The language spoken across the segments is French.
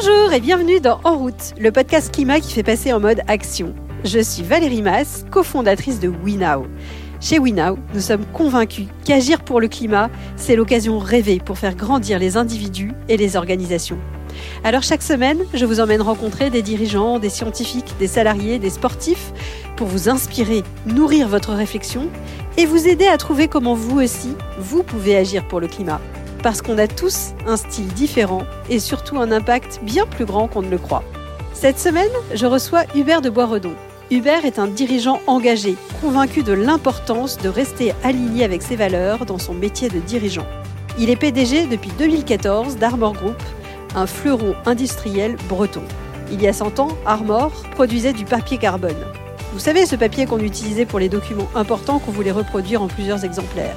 Bonjour et bienvenue dans En route, le podcast climat qui fait passer en mode action. Je suis Valérie Mass, cofondatrice de WeNow. Chez WeNow, nous sommes convaincus qu'agir pour le climat, c'est l'occasion rêvée pour faire grandir les individus et les organisations. Alors chaque semaine, je vous emmène rencontrer des dirigeants, des scientifiques, des salariés, des sportifs pour vous inspirer, nourrir votre réflexion et vous aider à trouver comment vous aussi, vous pouvez agir pour le climat. Parce qu'on a tous un style différent et surtout un impact bien plus grand qu'on ne le croit. Cette semaine, je reçois Hubert de Boisredon. Hubert est un dirigeant engagé, convaincu de l'importance de rester aligné avec ses valeurs dans son métier de dirigeant. Il est PDG depuis 2014 d'Armor Group, un fleuron industriel breton. Il y a 100 ans, Armor produisait du papier carbone. Vous savez, ce papier qu'on utilisait pour les documents importants qu'on voulait reproduire en plusieurs exemplaires.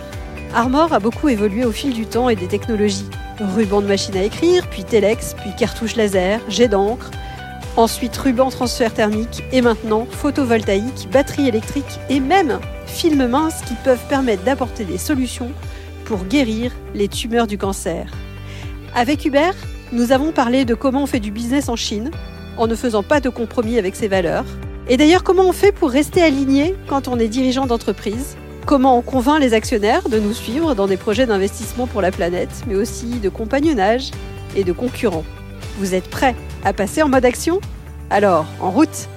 Armor a beaucoup évolué au fil du temps et des technologies. Ruban de machine à écrire, puis Telex, puis cartouche laser, jet d'encre, ensuite ruban transfert thermique et maintenant photovoltaïque, batterie électrique et même films minces qui peuvent permettre d'apporter des solutions pour guérir les tumeurs du cancer. Avec Hubert, nous avons parlé de comment on fait du business en Chine en ne faisant pas de compromis avec ses valeurs. Et d'ailleurs, comment on fait pour rester aligné quand on est dirigeant d'entreprise? Comment on convainc les actionnaires de nous suivre dans des projets d'investissement pour la planète, mais aussi de compagnonnage et de concurrents Vous êtes prêts à passer en mode action? Alors, en route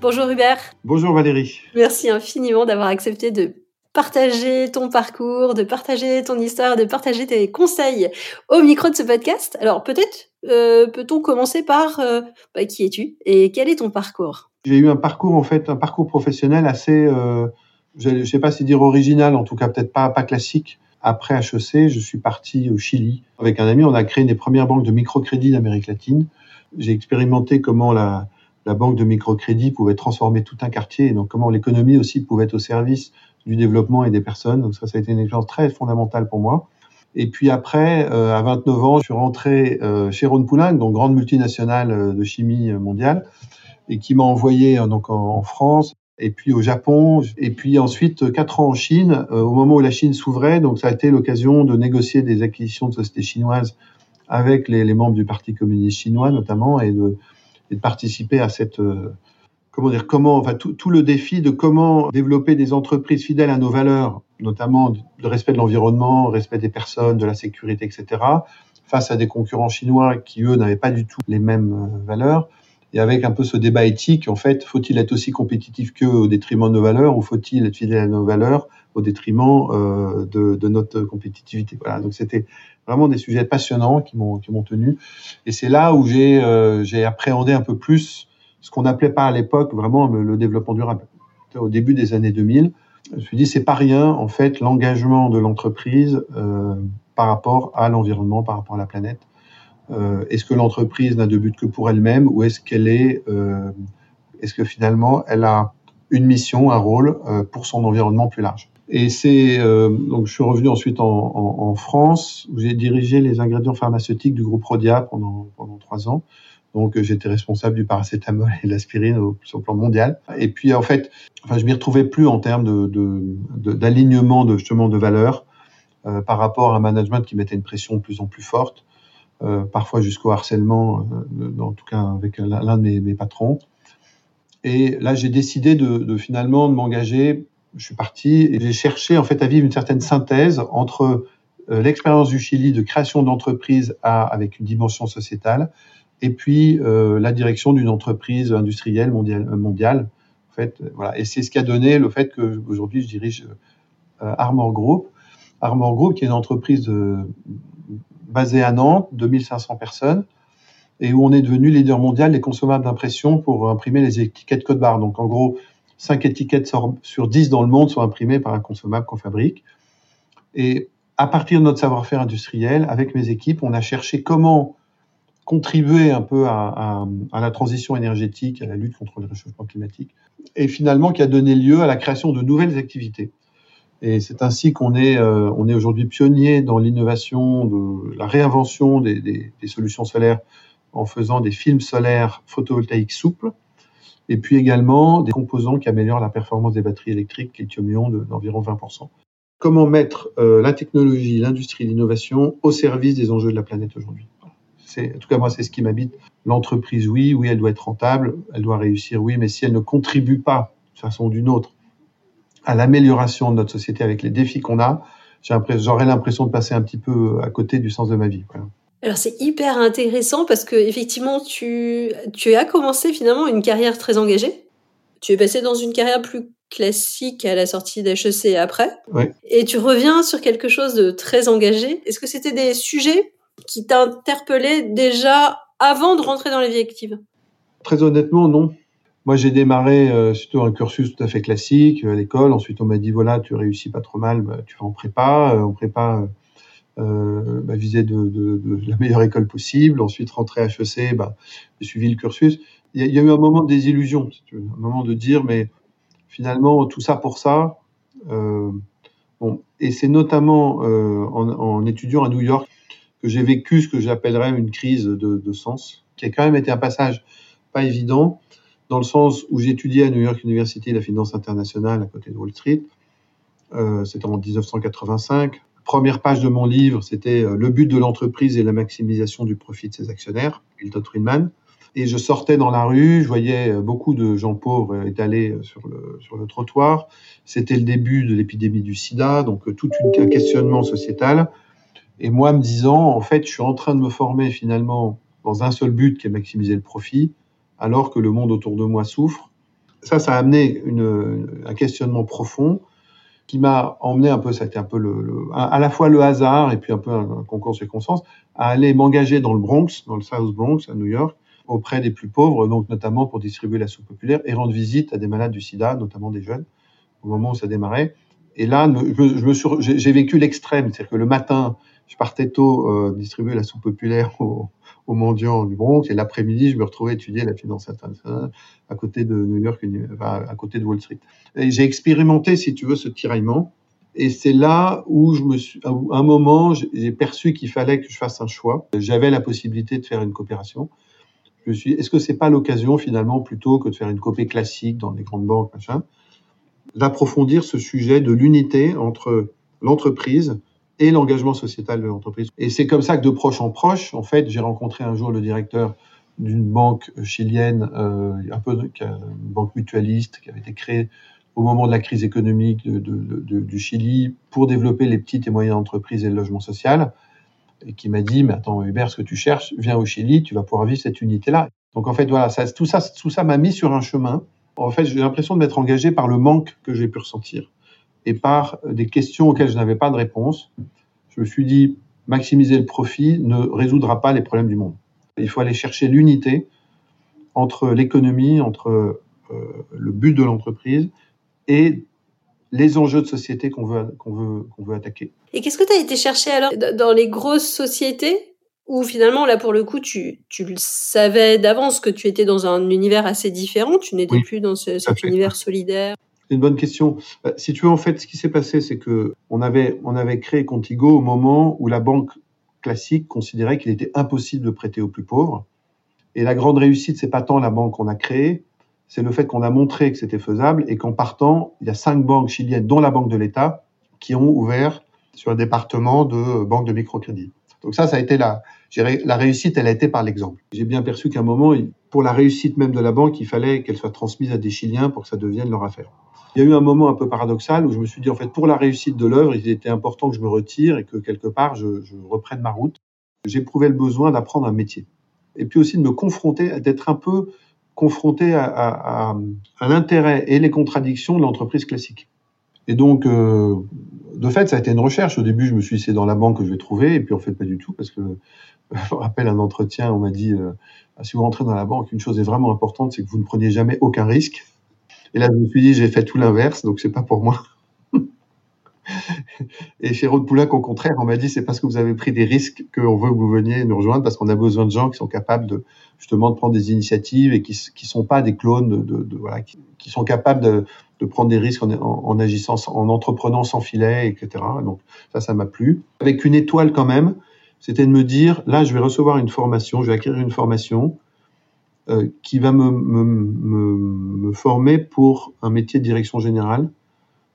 Bonjour Hubert. Bonjour Valérie. Merci infiniment d'avoir accepté de partager ton parcours, de partager ton histoire, de partager tes conseils au micro de ce podcast. Alors peut-être euh, peut-on commencer par euh, bah, qui es-tu et quel est ton parcours? J'ai eu un parcours en fait, un parcours professionnel assez, euh, je ne sais pas si dire original, en tout cas peut-être pas pas classique. Après HEC, je suis parti au Chili avec un ami. On a créé une des premières banques de microcrédit d'Amérique latine. J'ai expérimenté comment la, la banque de microcrédit pouvait transformer tout un quartier et donc comment l'économie aussi pouvait être au service du développement et des personnes. Donc ça, ça a été une expérience très fondamentale pour moi. Et puis après, euh, à 29 ans, je suis rentré euh, chez Ron Poulenc, donc grande multinationale euh, de chimie mondiale, et qui m'a envoyé donc en, France, et puis au Japon, et puis ensuite quatre ans en Chine, au moment où la Chine s'ouvrait. Donc ça a été l'occasion de négocier des acquisitions de sociétés chinoises avec les, membres du Parti communiste chinois notamment, et de, de participer à cette comment dire, comment, enfin, tout, tout, le défi de comment développer des entreprises fidèles à nos valeurs, notamment le respect de l'environnement, le respect des personnes, de la sécurité, etc., face à des concurrents chinois qui, eux, n'avaient pas du tout les mêmes euh, valeurs. Et avec un peu ce débat éthique, en fait, faut-il être aussi compétitif qu'eux au détriment de nos valeurs ou faut-il être fidèle à nos valeurs au détriment euh, de, de, notre compétitivité? Voilà, donc c'était vraiment des sujets passionnants qui m'ont qui m'ont tenu. Et c'est là où j'ai euh, j'ai appréhendé un peu plus ce qu'on n'appelait pas à l'époque vraiment le développement durable. Au début des années 2000, je me suis dit c'est pas rien en fait l'engagement de l'entreprise euh, par rapport à l'environnement, par rapport à la planète. Euh, est-ce que l'entreprise n'a de but que pour elle-même ou est-ce qu'elle est, euh, est-ce que finalement elle a une mission, un rôle euh, pour son environnement plus large? Et c'est donc je suis revenu ensuite en, France où j'ai dirigé les ingrédients pharmaceutiques du groupe Rodia pendant trois ans. Donc j'étais responsable du paracétamol et de l'aspirine au, le plan mondial. Et puis en fait, enfin, je m'y retrouvais plus en termes d'alignement de, justement de valeurs par rapport à un management qui mettait une pression de plus en plus forte, parfois jusqu'au harcèlement, euh, en tout cas avec l'un de mes, patrons. Et là, j'ai décidé de, de finalement de m'engager. Je suis parti et j'ai cherché en fait à vivre une certaine synthèse entre euh, l'expérience du Chili de création d'entreprise avec une dimension sociétale et puis euh, la direction d'une entreprise industrielle mondiale. Euh, en fait, euh, voilà. Et c'est ce qui a donné le fait que aujourd'hui je dirige euh, Armor Group. Armor Group, qui est une entreprise euh, basée à Nantes, 2500 personnes, et où on est devenu leader mondial des consommables d'impression pour imprimer les étiquettes code barre. Donc en gros, 5 étiquettes sur 10 dans le monde sont imprimées par un consommable qu'on fabrique. Et à partir de notre savoir-faire industriel, avec mes équipes, on a cherché comment contribuer un peu à, à, la transition énergétique, à la lutte contre le réchauffement climatique, et finalement qui a donné lieu à la création de nouvelles activités. Et c'est ainsi qu'on est, euh, est aujourd'hui pionnier dans l'innovation, la réinvention des, des, des, solutions solaires en faisant des films solaires photovoltaïques souples, et puis également des composants qui améliorent la performance des batteries électriques lithium-ion d'environ 20%. Comment mettre euh, la technologie, l'industrie, l'innovation au service des enjeux de la planète aujourd'hui? En tout cas, moi, c'est ce qui m'habite. L'entreprise, oui, oui, elle doit être rentable, elle doit réussir, oui, mais si elle ne contribue pas, de façon ou d'une autre, à l'amélioration de notre société avec les défis qu'on a, j'aurais l'impression de passer un petit peu à côté du sens de ma vie. Alors c'est hyper intéressant parce que effectivement tu tu as commencé finalement une carrière très engagée. Tu es passé dans une carrière plus classique à la sortie d'HEC après. Et tu reviens sur quelque chose de très engagé. Est-ce que c'était des sujets qui t'interpellaient déjà avant de rentrer dans la vie active Très honnêtement, non. Moi, j'ai démarré euh, surtout un cursus tout à fait classique euh, à l'école. Ensuite, on m'a dit voilà, tu réussis pas trop mal, bah, tu vas en prépa. Euh, en prépa, euh, bah, viser de, de, de, la meilleure école possible. Ensuite, rentrer à HEC, bah, j'ai suivi le cursus. Il y, a, y, a, eu un moment de désillusion, si tu veux, un moment de dire mais finalement tout ça pour ça. Euh, bon, et c'est notamment euh, en, en, étudiant à New York que j'ai vécu ce que j'appellerais une crise de, de, sens, qui a quand même été un passage pas évident dans le sens où j'étudiais à New York University la finance internationale à côté de Wall Street. Euh, c'était en 1985. Première page de mon livre, c'était euh, le but de l'entreprise et la maximisation du profit de ses actionnaires, Milton Friedman. Et je sortais dans la rue, je voyais euh, beaucoup de gens pauvres étalés sur le, sur le trottoir. C'était le début de l'épidémie du sida, donc tout un questionnement sociétal. Et moi, me disant, en fait, je suis en train de me former finalement dans un seul but qui est maximiser le profit alors que le monde autour de moi souffre. Ça, ça a amené un questionnement profond qui m'a emmené un peu, ça a été un peu à la fois le hasard et puis un peu un, concours de circonstances, à aller m'engager dans le Bronx, dans le South Bronx à New York, auprès des plus pauvres, donc notamment pour distribuer la soupe populaire et rendre visite à des malades du sida, notamment des jeunes, au moment où ça démarrait. Et là, j'ai vécu l'extrême, c'est-à-dire que le matin, je partais tôt euh, distribuer la soupe populaire aux, aux mendiants du Bronx et l'après-midi, je me retrouvais à étudier la finance à côté de New York, à côté de Wall Street. Et j'ai expérimenté, si tu veux, ce tiraillement. Et c'est là où je me suis, à un moment, j'ai perçu qu'il fallait que je fasse un choix. J'avais la possibilité de faire une coopération. Je me suis, est-ce que c'est pas l'occasion finalement, plutôt que de faire une copée classique dans les grandes banques, d'approfondir ce sujet de l'unité entre l'entreprise et l'engagement sociétal de l'entreprise. Et c'est comme ça que de proche en proche, en fait, j'ai rencontré un jour le directeur d'une banque chilienne, euh, un peu une banque mutualiste qui avait été créée au moment de la crise économique du Chili pour développer les petites et moyennes entreprises et le logement social, et qui m'a dit, mais attends Hubert, ce que tu cherches, viens au Chili, tu vas pouvoir vivre cette unité-là. Donc en fait, voilà, ça, tout ça m'a mis sur un chemin. En fait, j'ai l'impression de m'être engagé par le manque que j'ai pu ressentir et par des questions auxquelles je n'avais pas de réponse. Je me suis dit, maximiser le profit ne résoudra pas les problèmes du monde. Il faut aller chercher l'unité entre l'économie, entre euh, le but de l'entreprise et les enjeux de société qu'on veut, qu'on veut, qu'on veut attaquer. Et qu'est-ce que tu as été chercher alors dans les grosses sociétés où finalement, là, pour le coup, tu, tu le savais d'avance que tu étais dans un univers assez différent, tu n'étais oui, plus dans ce, cet univers solidaire? C'est une bonne question. Euh, si tu veux, en fait, ce qui s'est passé, c'est que on avait, créé Contigo au moment où la banque classique considérait qu'il était impossible de prêter aux plus pauvres. Et la grande réussite, c'est pas tant la banque qu'on a créée, c'est le fait qu'on a montré que c'était faisable et qu'en partant, il y a cinq banques chiliennes, dont la Banque de l'État, qui ont ouvert sur un département de banque de microcrédit. Donc ça, ça a été la réussite, elle a été par l'exemple. J'ai bien perçu qu'à un moment, pour la réussite même de la banque, il fallait qu'elle soit transmise à des Chiliens pour que ça devienne leur affaire. Il y a eu un moment un peu paradoxal où je me suis dit, en fait, pour la réussite de l'œuvre, il était important que je me retire et que quelque part, je, reprenne ma route. J'éprouvais le besoin d'apprendre un métier. Et puis aussi de me confronter, d'être un peu confronté à, à, à, à l'intérêt et les contradictions de l'entreprise classique. Et donc, euh, de fait, ça a été une recherche. Au début, je me suis dit, c'est dans la banque que je vais trouver. Et puis, en fait, pas du tout, parce que je me rappelle un entretien, on m'a dit, euh, si vous rentrez dans la banque, une chose est vraiment importante, c'est que vous ne preniez jamais aucun risque. Et là, je me suis dit, j'ai fait tout l'inverse, donc c'est pas pour moi. Et chez Rode Poulain, au contraire, on m'a dit, c'est parce que vous avez pris des risques qu'on veut que vous veniez nous rejoindre, parce qu'on a besoin de gens qui sont capables de, justement, de prendre des initiatives et qui, qui sont pas des clones qui, sont capables de, prendre des risques en, en, en, agissant, en entreprenant sans filet, etc. Donc, ça, ça m'a plu. Avec une étoile quand même, c'était de me dire, là, je vais recevoir une formation, je vais acquérir une formation, qui va me, me, me, me, former pour un métier de direction générale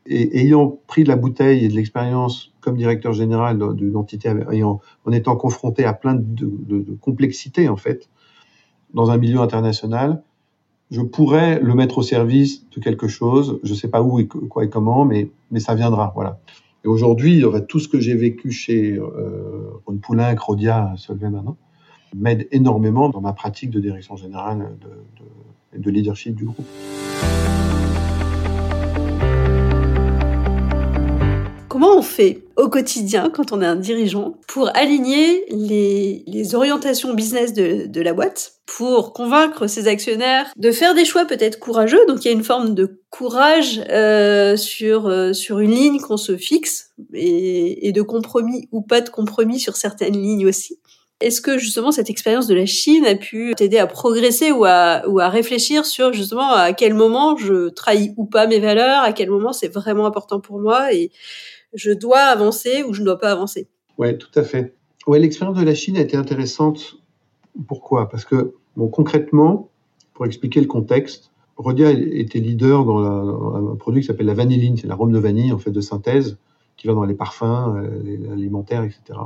Et ayant pris de la bouteille et de l'expérience comme directeur général d'une entité, en étant confronté à plein de, complexités en fait, dans un milieu international, je pourrais le mettre au service de quelque chose. Je ne sais pas où et quoi et comment, mais, ça viendra. Voilà. Et aujourd'hui, tout ce que j'ai vécu chez euh, Ron Poulin, Rodia, Solvay maintenant, m'aide énormément dans ma pratique de direction générale de, de, de leadership du groupe. Comment on fait au quotidien quand on est un dirigeant pour aligner les, orientations business de, la boîte, pour convaincre ses actionnaires de faire des choix peut-être courageux? Donc il y a une forme de courage euh, sur euh, sur une ligne qu'on se fixe et, et de compromis ou pas de compromis sur certaines lignes aussi. Est-ce que justement cette expérience de la Chine a pu t'aider à progresser ou à, réfléchir sur justement à quel moment je trahis ou pas mes valeurs, à quel moment c'est vraiment important pour moi et je dois avancer ou je ne dois pas avancer? Oui, tout à fait. Ouais, l'expérience de la Chine a été intéressante. Pourquoi? Parce que, concrètement, pour expliquer le contexte, Rodia était leader dans, un produit qui s'appelle la vanilline, c'est l'arôme de vanille en fait de synthèse qui va dans les parfums, euh, les alimentaires, etc.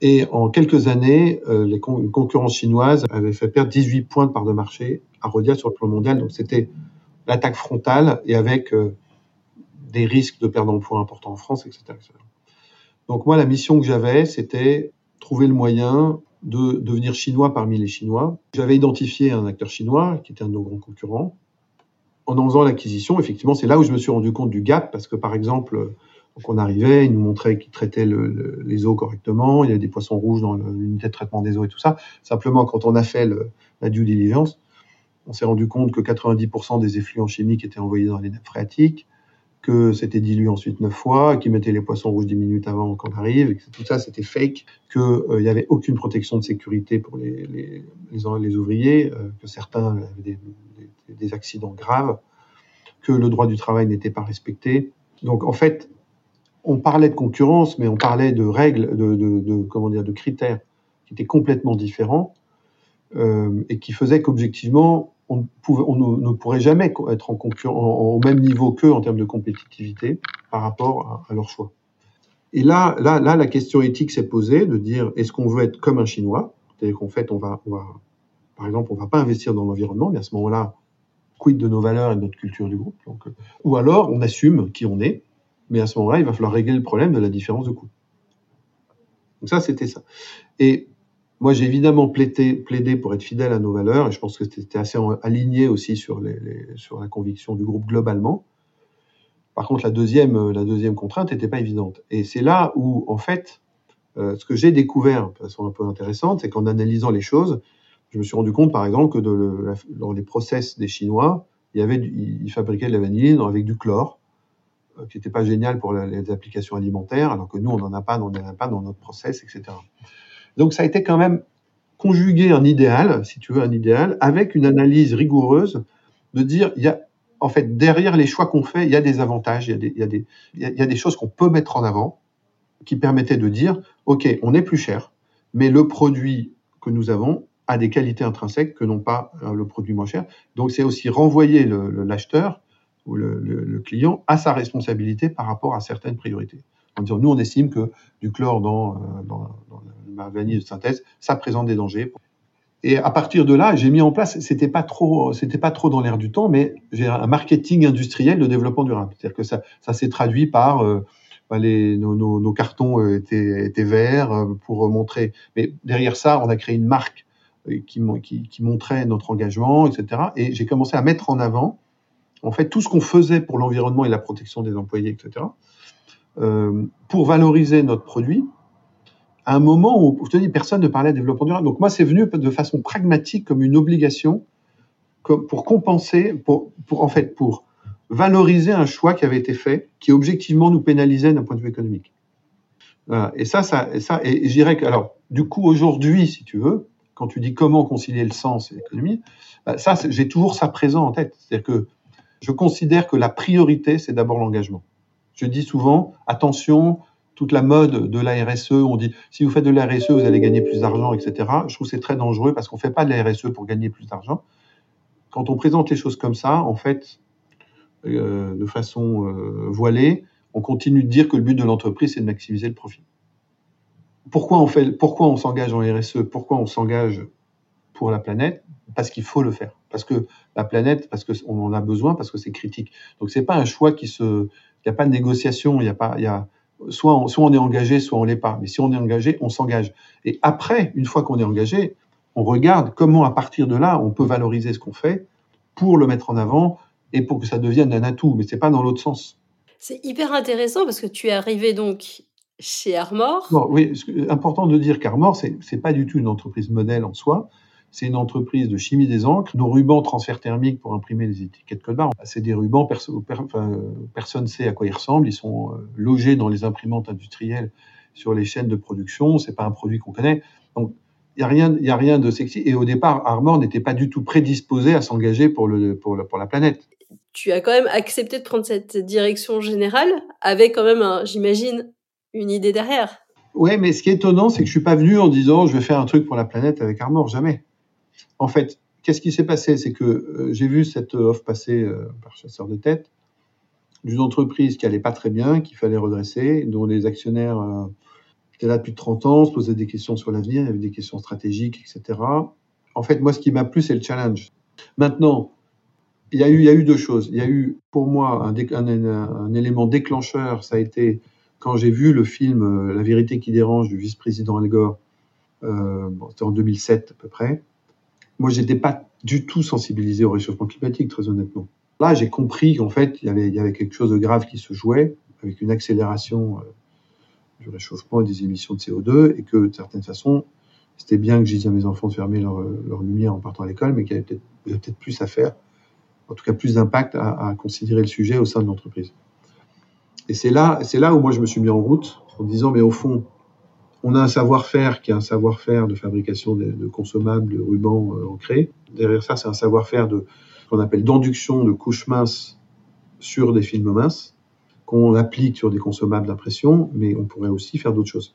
Et en quelques années, euh, les con concurrence chinoise avait fait perdre 18 points de part de marché à Rodia sur le plan mondial. Donc c'était l'attaque frontale et avec euh, des risques de perte d'emploi importants en France, etc., Donc moi, la mission que j'avais, c'était trouver le moyen de devenir chinois parmi les Chinois. J'avais identifié un acteur chinois qui était un de nos grands concurrents. En en faisant l'acquisition, effectivement, c'est là où je me suis rendu compte du gap, parce que par exemple, donc on arrivait, il nous montrait qu'il traitait le, les eaux correctement, il y avait des poissons rouges dans l'unité de traitement des eaux et tout ça. Simplement, quand on a fait la due diligence, on s'est rendu compte que 90% des effluents chimiques étaient envoyés dans les nappes phréatiques, que c'était dilué ensuite neuf fois, qu'ils mettaient les poissons rouges dix minutes avant qu'on arrive, que tout ça c'était fake, qu'il euh, n'y avait aucune protection de sécurité pour les, ouvriers, euh, que certains avaient des, accidents graves, que le droit du travail n'était pas respecté. Donc en fait, on parlait de concurrence, mais on parlait de règles, de, de, comment dire, de critères qui étaient complètement différents euh, et qui faisaient qu'objectivement, on, ne, pourrait jamais être en concurrent, au même niveau qu'eux en termes de compétitivité par rapport à, leur choix. Et là, là, là, la question éthique s'est posée de dire est-ce qu'on veut être comme un Chinois? C'est-à-dire qu'en fait, on va, va, par exemple, on va pas investir dans l'environnement, mais à ce moment-là, quid de nos valeurs et de notre culture du groupe? Euh, Ou alors, on assume qui on est, mais à ce moment-là, il va falloir régler le problème de la différence de coût. Donc ça, c'était ça. Et moi, j'ai évidemment plaidé, pour être fidèle à nos valeurs, et je pense que c'était assez aligné aussi sur, la conviction du groupe globalement. Par contre, la deuxième, deuxième contrainte n'était pas évidente. Et c'est là où, en fait, euh, ce que j'ai découvert de façon un peu intéressante, c'est qu'en analysant les choses, je me suis rendu compte, par exemple, que de le, dans les process des Chinois, ils fabriquaient de la vanille avec du chlore, euh, qui n'était pas génial pour les applications alimentaires, alors que nous, on n'en a pas, dans notre process, etc. Donc ça a été quand même conjuguer un idéal, si tu veux, un idéal, avec une analyse rigoureuse de dire, il y a, en fait, derrière les choix qu'on fait, il y a des avantages, il y a des choses qu'on peut mettre en avant qui permettaient de dire, OK, on est plus cher, mais le produit que nous avons a des qualités intrinsèques que n'ont pas euh, le produit moins cher. Donc c'est aussi renvoyer l'acheteur ou le, client à sa responsabilité par rapport à certaines priorités. Nous, on estime que du chlore dans, euh, dans, dans ma vanille de synthèse, ça présente des dangers. Et à partir de là, j'ai mis en place, c'était pas trop, c'était pas trop dans l'air du temps, mais j'ai un marketing industriel de développement durable. C'est-à-dire que ça, ça s'est traduit par euh, bah, nos, cartons euh, étaient, verts pour montrer. Mais derrière ça, on a créé une marque qui montrait notre engagement, etc. Et j'ai commencé à mettre en avant, en fait, tout ce qu'on faisait pour l'environnement et la protection des employés, etc. Euh, pour valoriser notre produit à un moment où, je te personne ne parlait de développement durable. Donc moi, c'est venu de façon pragmatique comme une obligation pour compenser, pour, en fait, pour valoriser un choix qui avait été fait, qui objectivement nous pénalisait d'un point de vue économique. Et ça, ça, et ça, et, et je dirais que, alors, du coup, aujourd'hui, si tu veux, quand tu dis comment concilier le sens et l'économie, bah, ça, j'ai toujours ça présent en tête. C'est-à-dire que je considère que la priorité, c'est d'abord l'engagement. Je dis souvent, attention, toute la mode de la RSE, on dit si vous faites de la RSE, vous allez gagner plus d'argent, etc. Je trouve c'est très dangereux parce qu'on fait pas de la RSE pour gagner plus d'argent. Quand on présente les choses comme ça, en fait, euh, de façon euh, voilée, on continue de dire que le but de l'entreprise, c'est de maximiser le profit. Pourquoi on fait, pourquoi on s'engage en RSE Pourquoi on s'engage pour la planète Parce qu'il faut le faire. Parce que la planète, parce qu'on en a besoin, parce que c'est critique. Donc c'est pas un choix qui se, il n'y a pas de négociation, il y a pas, il y a, soit on, soit on est engagé, soit on l'est pas. Mais si on est engagé, on s'engage. Et après, une fois qu'on est engagé, on regarde comment à partir de là, on peut valoriser ce qu'on fait pour le mettre en avant et pour que ça devienne un atout. Mais c'est pas dans l'autre sens. C'est hyper intéressant parce que tu es arrivé donc chez Armor. oui, important de dire qu'Armor, c'est n'est pas du tout une entreprise modèle en soi. C'est une entreprise de chimie des encres. Nos rubans transfert thermique pour imprimer les étiquettes code barre, c'est des rubans, personne ne sait à quoi ils ressemblent. Ils sont euh, logés dans les imprimantes industrielles sur les chaînes de production. C'est pas un produit qu'on connaît. Donc, il n'y a, rien, y a rien de sexy. Et au départ, Armor n'était pas du tout prédisposé à s'engager pour, le, pour, pour la planète. Tu as quand même accepté de prendre cette direction générale avec quand même, j'imagine, une idée derrière. Oui, mais ce qui est étonnant, c'est que je suis pas venu en disant je vais faire un truc pour la planète avec Armor, jamais. En fait, qu'est-ce qui s'est passé? C'est que euh, j'ai vu cette offre passer euh, par chasseur de tête d'une entreprise qui allait pas très bien, qu'il fallait redresser, dont les actionnaires euh, étaient là depuis 30 ans, se posaient des questions sur l'avenir, il y avait des questions stratégiques, etc. En fait, moi, ce qui m'a plu, c'est le challenge. Maintenant, il y, a eu, deux choses. Il y a eu, pour moi, un, élément déclencheur, ça a été quand j'ai vu le film La vérité qui dérange du vice-président Al Gore, c'était en 2007 à peu près, moi, j'étais pas du tout sensibilisé au réchauffement climatique, très honnêtement. Là, j'ai compris qu'en fait, il y, avait, quelque chose de grave qui se jouait, avec une accélération euh, du réchauffement et des émissions de CO2, et que, de certaine façon, c'était bien que je dise à mes enfants de fermer leur, leur lumière en partant à l'école, mais qu'il y avait peut-être peut plus à faire, en tout cas plus d'impact à, à, considérer le sujet au sein de l'entreprise. Et c'est là, c'est là où moi je me suis mis en route, en disant, mais au fond, on a un savoir-faire qui est un savoir-faire de fabrication de, consommables, de rubans euh, ancrés. Derrière ça, c'est un savoir-faire de qu'on appelle d'induction de couches minces sur des films minces qu'on applique sur des consommables d'impression, mais on pourrait aussi faire d'autres choses.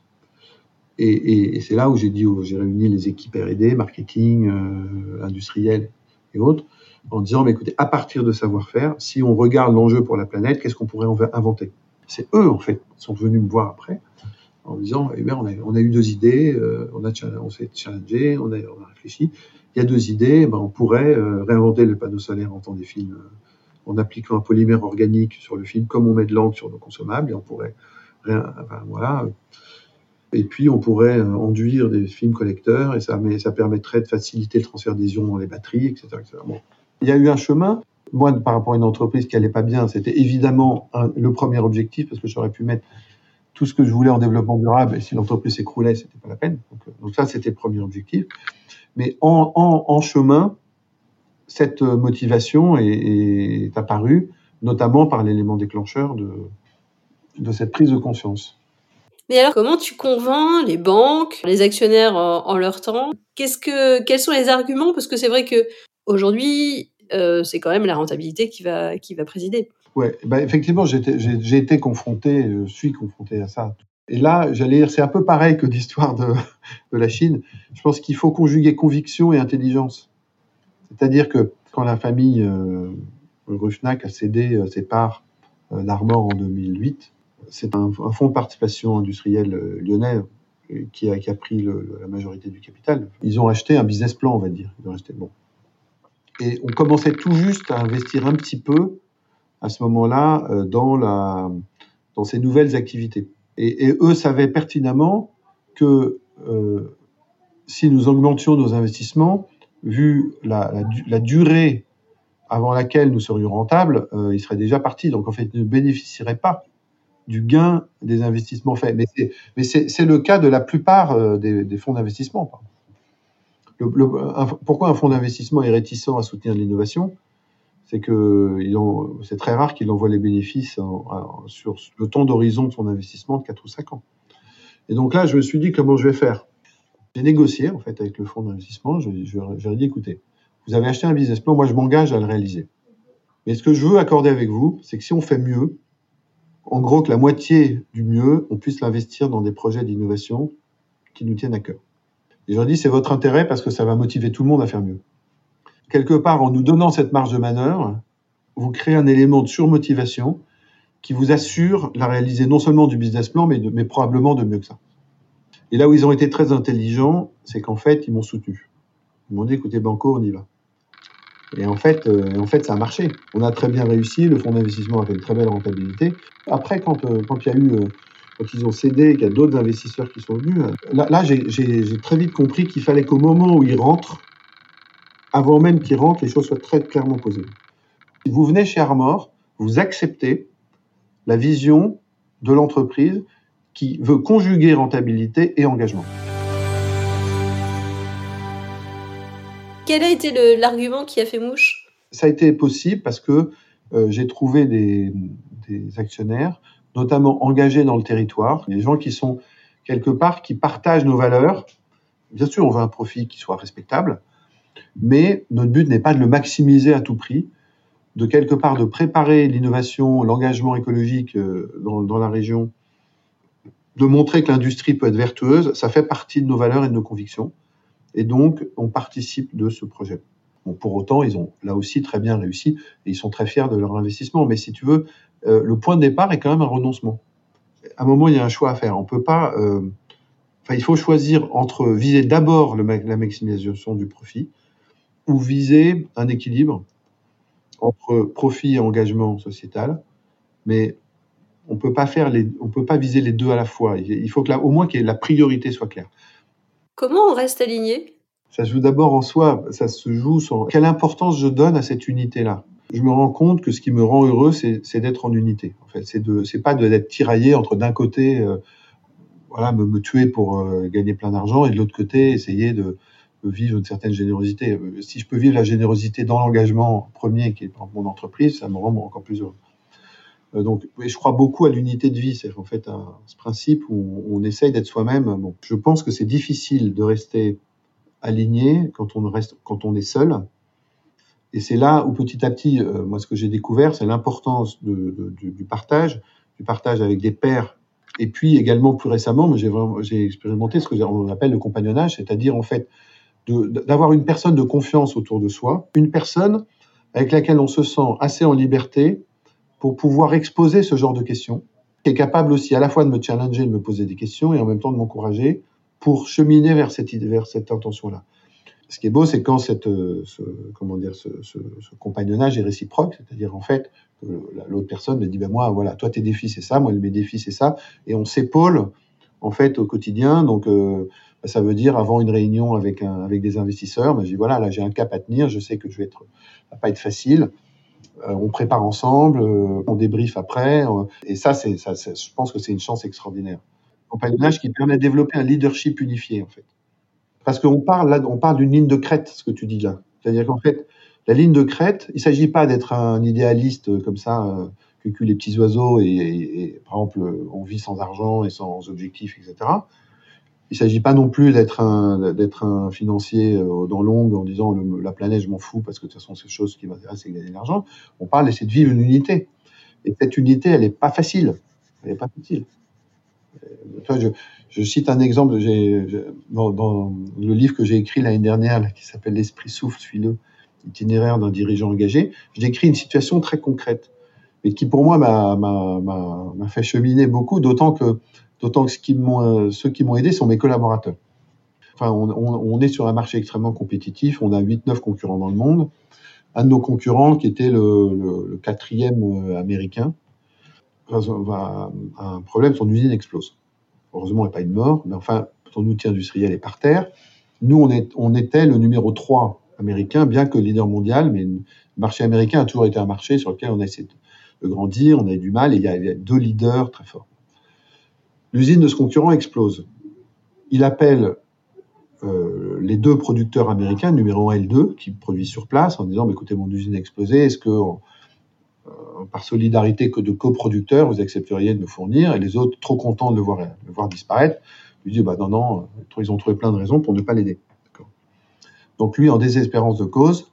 Et, c'est là où j'ai dit, j'ai réuni les équipes R&D, marketing, euh, industriel et autres, en disant, mais écoutez, à partir de savoir-faire, si on regarde l'enjeu pour la planète, qu'est-ce qu'on pourrait inventer? C'est eux, en fait, qui sont venus me voir après, en disant eh bien, on, a, eu deux idées, euh, on, s'est challengé, on a, réfléchi. Il y a deux idées, eh ben, on pourrait euh, réinventer le panneau solaire en temps des films euh, en appliquant un polymère organique sur le film, comme on met de l'encre sur nos consommables, et on pourrait. Voilà. Et puis, on pourrait enduire des films collecteurs, et ça, mais ça permettrait de faciliter le transfert des ions dans les batteries, etc. Il y a eu un chemin. Moi, par rapport à une entreprise qui allait pas bien, c'était évidemment le premier objectif, parce que j'aurais pu mettre tout ce que je voulais en développement durable, et si l'entreprise s'écroulait, c'était pas la peine. Donc, euh, ça, c'était le premier objectif. Mais en, chemin, cette motivation est, apparue, notamment par l'élément déclencheur de, cette prise de conscience. Mais alors, comment tu convaincs les banques, les actionnaires en, en leur temps? Quels sont les arguments? Parce que c'est vrai que aujourd'hui, euh, c'est quand même la rentabilité qui va présider. Ouais, bah effectivement, j'ai été confronté, je suis confronté à ça. Et là, j'allais dire, c'est un peu pareil que l'histoire de, de, la Chine. Je pense qu'il faut conjuguer conviction et intelligence. C'est-à-dire que quand la famille euh, a cédé euh, ses parts euh, d'Armor en 2008, c'est un, un, fonds de participation industrielle euh, lyonnais euh, qui a, qui a pris le, la majorité du capital. Ils ont acheté un business plan, on va dire. Ils ont acheté, bon. Et on commençait tout juste à investir un petit peu à ce moment-là euh, dans, ces nouvelles activités. Et, eux savaient pertinemment que euh, si nous augmentions nos investissements, vu la, durée avant laquelle nous serions rentables, euh, ils seraient déjà partis. Donc en fait, ils ne bénéficieraient pas du gain des investissements faits. Mais c'est le cas de la plupart euh, des, fonds d'investissement. Pourquoi un fonds d'investissement est réticent à soutenir l'innovation? C'est que c'est très rare qu'il envoie les bénéfices sur le temps d'horizon de son investissement de 4 ou 5 ans. Et donc là, je me suis dit comment je vais faire? J'ai négocié en fait avec le fonds d'investissement. Je, je, je leur ai dit écoutez, vous avez acheté un business plan, moi je m'engage à le réaliser. Mais ce que je veux accorder avec vous, c'est que si on fait mieux, en gros que la moitié du mieux, on puisse l'investir dans des projets d'innovation qui nous tiennent à cœur. Et je leur dit c'est votre intérêt parce que ça va motiver tout le monde à faire mieux quelque part, en nous donnant cette marge de manœuvre, vous créez un élément de surmotivation qui vous assure la réaliser non seulement du business plan, mais, probablement de mieux que ça. Et là où ils ont été très intelligents, c'est qu'en fait, ils m'ont soutenu. Ils m'ont dit, écoutez, Banco, on y va. Et en fait, euh, ça a marché. On a très bien réussi. Le fonds d'investissement a fait une très belle rentabilité. Après, quand, euh, y a eu, euh, quand ils ont cédé, qu'il y a d'autres investisseurs qui sont venus, là j'ai très vite compris qu'il fallait qu'au moment où ils rentrent, avant même qu'ils rentrent, les choses soient très clairement posées. Si vous venez chez Armor, vous acceptez la vision de l'entreprise qui veut conjuguer rentabilité et engagement. Quel a été l'argument qui a fait mouche? Ça a été possible parce que euh, j'ai trouvé des, des, actionnaires, notamment engagés dans le territoire, des gens qui sont quelque part, qui partagent nos valeurs. Bien sûr, on veut un profit qui soit respectable, mais notre but n'est pas de le maximiser à tout prix, de quelque part de préparer l'innovation, l'engagement écologique euh, dans, la région, de montrer que l'industrie peut être vertueuse, ça fait partie de nos valeurs et de nos convictions. Et donc, on participe de ce projet. Pour autant, ils ont là aussi très bien réussi et ils sont très fiers de leur investissement. Mais si tu veux, euh, le point de départ est quand même un renoncement. À un moment, il y a un choix à faire. On peut pas. Euh, il faut choisir entre viser d'abord la maximisation du profit ou viser un équilibre entre profit et engagement sociétal. Mais on peut pas faire les, on peut pas viser les deux à la fois. Il faut que là, au moins que la priorité soit claire. Comment on reste aligné? Ça se joue d'abord en soi, ça se joue sur quelle importance je donne à cette unité-là? Je me rends compte que ce qui me rend heureux, c'est d'être en unité. En fait, c'est de, c'est pas d'être tiraillé entre d'un côté, euh, voilà, me, me, tuer pour euh, gagner plein d'argent, et de l'autre côté, essayer de, vivre une certaine générosité. Euh, si je peux vivre la générosité dans l'engagement premier, qui est mon entreprise, ça me rend encore plus heureux. Euh, donc, je crois beaucoup à l'unité de vie, c'est en fait un, ce principe où on, essaye d'être soi-même. Bon, je pense que c'est difficile de rester aligné quand on reste, quand on est seul. Et c'est là où petit à petit, euh, moi, ce que j'ai découvert, c'est l'importance du, du, partage, du partage avec des pairs. Et puis également plus récemment, j'ai expérimenté ce que on appelle le compagnonnage, c'est-à-dire en fait d'avoir une personne de confiance autour de soi, une personne avec laquelle on se sent assez en liberté pour pouvoir exposer ce genre de questions, qui est capable aussi à la fois de me challenger, de me poser des questions et en même temps de m'encourager pour cheminer vers cette, intention-là. Ce qui est beau, c'est quand cette, euh, ce, comment dire, ce, ce, compagnonnage est réciproque, c'est-à-dire en fait l'autre personne me dit ben moi voilà toi tes défis c'est ça, moi mes défis c'est ça, et on s'épaule en fait au quotidien. Donc euh, ça veut dire avant une réunion avec un, avec des investisseurs, ben, je dis voilà là j'ai un cap à tenir, je sais que je vais être, va pas être facile, euh, on prépare ensemble, euh, on débriefe après. Et ça, c'est, ça, je pense que c'est une chance extraordinaire. Compagnonnage qui permet de développer un leadership unifié, en fait. Parce qu'on parle là, on parle d'une ligne de crête, ce que tu dis là. C'est-à-dire qu'en fait, la ligne de crête, il ne s'agit pas d'être un idéaliste comme ça, euh, que les petits oiseaux et, par exemple, on vit sans argent et sans objectif, etc. Il s'agit pas non plus d'être un, financier euh, dans l'ombre en disant la planète, je m'en fous parce que de toute façon, c'est chose qui m'intéresse, c'est gagner de l'argent. On parle d'essayer de vivre une unité. Et cette unité, elle n'est pas facile. Elle n'est pas facile. Euh, je, cite un exemple dans, le livre que j'ai écrit l'année dernière, qui s'appelle L'esprit souffle, suis-le, itinéraire d'un dirigeant engagé. Je décris une situation très concrète, mais qui pour moi m'a, fait cheminer beaucoup, d'autant que euh, ceux qui m'ont aidé sont mes collaborateurs. Enfin, on, est sur un marché extrêmement compétitif. On a 8-9 concurrents dans le monde. Un de nos concurrents, qui était le, quatrième euh, américain, a un problème, son usine explose. Heureusement, il n'y a pas eu de mort, mais enfin, son outil industriel est par terre. Nous, on était le numéro 3 américain, bien que leader mondial, mais le marché américain a toujours été un marché sur lequel on a essayé de grandir, on a eu du mal, il y a deux leaders très forts. L'usine de ce concurrent explose. Il appelle euh, les deux producteurs américains, numéro 1 et le 2, qui produisent sur place, en disant bah, écoutez, mon usine a explosé, est-ce que, euh, par solidarité que de coproducteurs, vous accepteriez de me fournir? Et les autres, trop contents de le voir, disparaître, lui disent bah, non, non, ils ont trouvé plein de raisons pour ne pas l'aider. Donc lui, en désespérance de cause,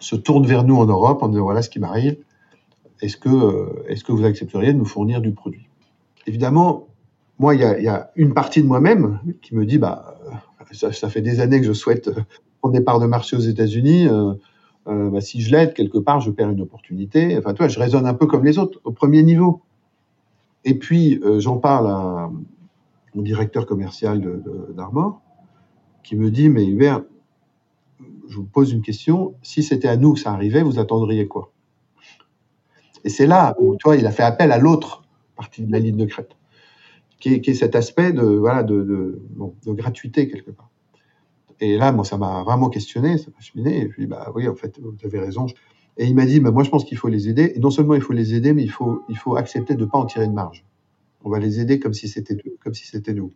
se tourne vers nous en Europe en disant voilà ce qui m'arrive, est-ce que, euh, est-ce que vous accepteriez de me fournir du produit? Évidemment, moi, il y a, une partie de moi-même qui me dit, bah, ça, ça, fait des années que je souhaite prendre des parts de marché aux États-Unis. Euh, euh, bah, si je l'aide quelque part, je perds une opportunité. Enfin, tu vois, je raisonne un peu comme les autres, au premier niveau. Et puis, euh, j'en parle à mon directeur commercial d'Armor, qui me dit, mais Hubert, je vous pose une question, si c'était à nous que ça arrivait, vous attendriez quoi? Et c'est là où, tu il a fait appel à l'autre partie de la ligne de crête, qui est, cet aspect de, voilà, de, de gratuité quelque part. Et là, moi, ça m'a vraiment questionné, ça m'a cheminé. Et puis, bah oui, en fait, vous avez raison. Et il m'a dit, bah, moi, je pense qu'il faut les aider. Et non seulement il faut les aider, mais il faut, il faut accepter de ne pas en tirer de marge. On va les aider comme si c'était comme si c'était nous.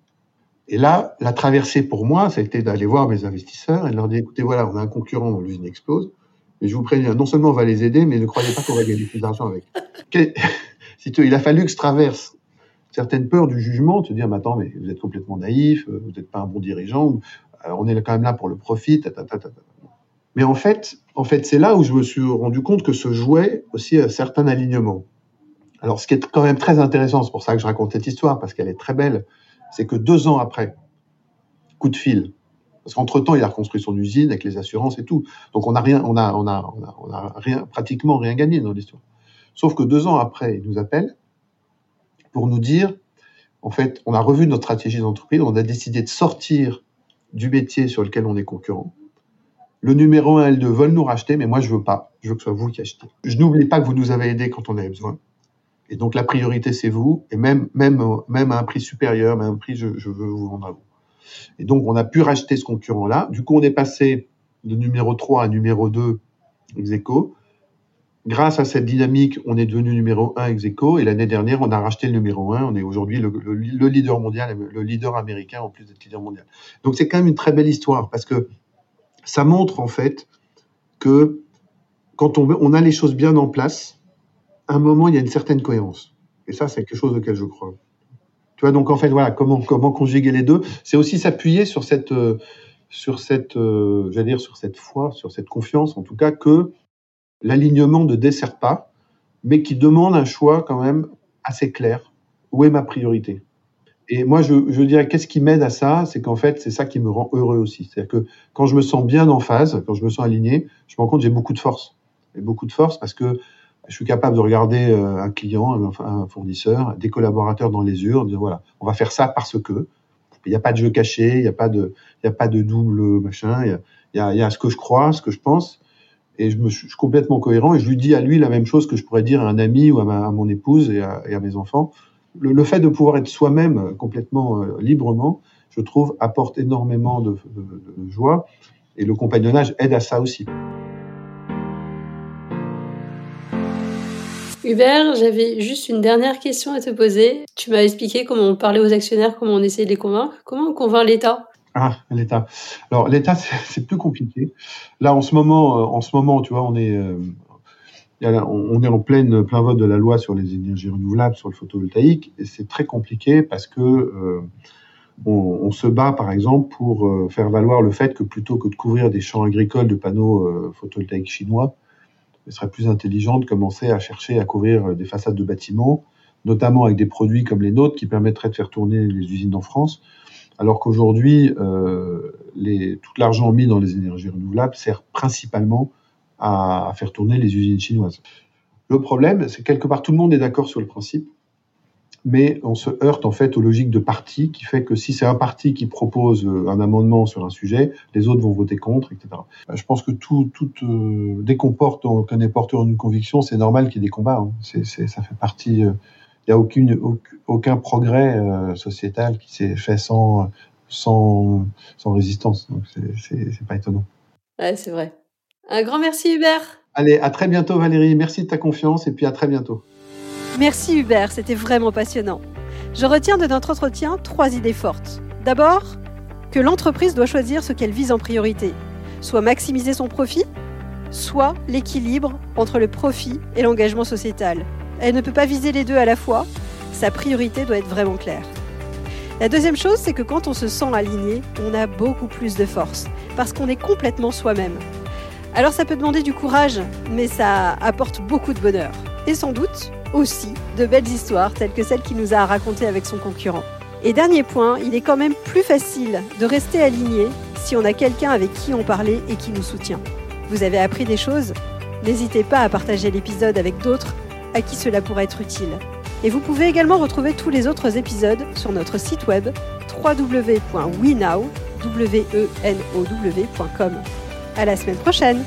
Et là, la traversée pour moi, ça a été d'aller voir mes investisseurs et de leur dire, écoutez, voilà, on a un concurrent dont l'usine explose. Mais je vous préviens, non seulement on va les aider, mais ne croyez pas qu'on va gagner plus d'argent avec. il a fallu que je traverse certaines peurs du jugement, se dire, mais attends, mais vous êtes complètement naïf, vous n'êtes pas un bon dirigeant, euh, on est quand même là pour le profit. Mais en fait, en fait, c'est là où je me suis rendu compte que se jouait aussi un certain alignement. Alors, ce qui est quand même très intéressant, c'est pour ça que je raconte cette histoire, parce qu'elle est très belle, c'est que deux ans après, coup de fil, parce qu'entre-temps, il a reconstruit son usine avec les assurances et tout. Donc, on n'a rien, on a, on a, on a, rien, pratiquement rien gagné dans l'histoire. Sauf que deux ans après, il nous appelle pour nous dire, en fait, on a revu notre stratégie d'entreprise, on a décidé de sortir du métier sur lequel on est concurrent. Le numéro 1 et le 2 veulent nous racheter, mais moi, je veux pas. Je veux que ce soit vous qui achetez. Je n'oublie pas que vous nous avez aidés quand on avait besoin. Et donc, la priorité, c'est vous. Et même, même, même à un prix supérieur, même un prix, je veux vous vendre à vous. Et donc, on a pu racheter ce concurrent-là. Du coup, on est passé de numéro 3 à numéro 2 ex Grâce à cette dynamique, on est devenu numéro 1 ex et l'année dernière, on a racheté le numéro 1. On est aujourd'hui le, leader mondial, le leader américain en plus d'être leader mondial. Donc c'est quand même une très belle histoire parce que ça montre en fait que quand on, on a les choses bien en place, à un moment, il y a une certaine cohérence. Et ça, c'est quelque chose auquel je crois. Donc en fait, voilà, comment, conjuguer les deux C'est aussi s'appuyer sur cette, euh, sur cette, euh, dire, sur cette foi, sur cette confiance, en tout cas, que l'alignement ne dessert pas, mais qui demande un choix quand même assez clair. Où est ma priorité? Et moi, je, je dirais, qu'est-ce qui m'aide à ça? C'est qu'en fait, c'est ça qui me rend heureux aussi. C'est-à-dire que quand je me sens bien en phase, quand je me sens aligné, je me rends compte que j'ai beaucoup de force. Et beaucoup de force parce que je suis capable de regarder euh, un client, un fournisseur, des collaborateurs dans les urnes, de voilà, on va faire ça parce que. Il n'y a pas de jeu caché, il n'y a pas de, il double machin. Il y a, ce que je crois, ce que je pense, et je, suis, complètement cohérent et je lui dis à lui la même chose que je pourrais dire à un ami ou à, mon épouse et à, mes enfants. Le, fait de pouvoir être soi-même euh, complètement euh, librement, je trouve, apporte énormément de, joie et le compagnonnage aide à ça aussi. Hubert, j'avais juste une dernière question à te poser. Tu m'as expliqué comment on parlait aux actionnaires, comment on essayait de les convaincre. Comment on convainc l'État? Ah, l'État. Alors l'État, c'est plus compliqué. Là, en ce moment, euh, en ce moment, tu vois, on est, euh, on est en plein vote de la loi sur les énergies renouvelables, sur le photovoltaïque, et c'est très compliqué parce que euh, on, se bat, par exemple, pour faire valoir le fait que plutôt que de couvrir des champs agricoles de panneaux photovoltaïques chinois, il serait plus intelligent de commencer à chercher à couvrir des façades de bâtiments, notamment avec des produits comme les nôtres qui permettraient de faire tourner les usines en France alors qu'aujourd'hui, euh, tout l'argent mis dans les énergies renouvelables sert principalement à, faire tourner les usines chinoises. Le problème, c'est que quelque part, tout le monde est d'accord sur le principe, mais on se heurte en fait aux logiques de parti qui fait que si c'est un parti qui propose euh, un amendement sur un sujet, les autres vont voter contre, etc. Euh, je pense que tout, tout dès qu'on porte, qu'on est porteur d'une conviction, c'est normal qu'il y ait des combats. Hein. ça fait partie il n'y a aucune, aucun progrès euh, sociétal qui s'est fait sans, sans, sans résistance. Donc, c'est pas étonnant. Ouais, c'est vrai. Un grand merci, Hubert. Allez, à très bientôt, Valérie. Merci de ta confiance et puis à très bientôt. Merci, Hubert. C'était vraiment passionnant. Je retiens de notre entretien trois idées fortes. D'abord, que l'entreprise doit choisir ce qu'elle vise en priorité, soit maximiser son profit, soit l'équilibre entre le profit et l'engagement sociétal. Elle ne peut pas viser les deux à la fois. Sa priorité doit être vraiment claire. La deuxième chose, c'est que quand on se sent aligné, on a beaucoup plus de force, parce qu'on est complètement soi-même. Alors ça peut demander du courage, mais ça apporte beaucoup de bonheur. Et sans doute aussi de belles histoires telles que celle qu'il nous a racontées avec son concurrent. Et dernier point, il est quand même plus facile de rester aligné si on a quelqu'un avec qui on parlait et qui nous soutient. Vous avez appris des choses? N'hésitez pas à partager l'épisode avec d'autres à qui cela pourrait être utile. Et vous pouvez également retrouver tous les autres épisodes sur notre site web www.wenow.com. À la semaine prochaine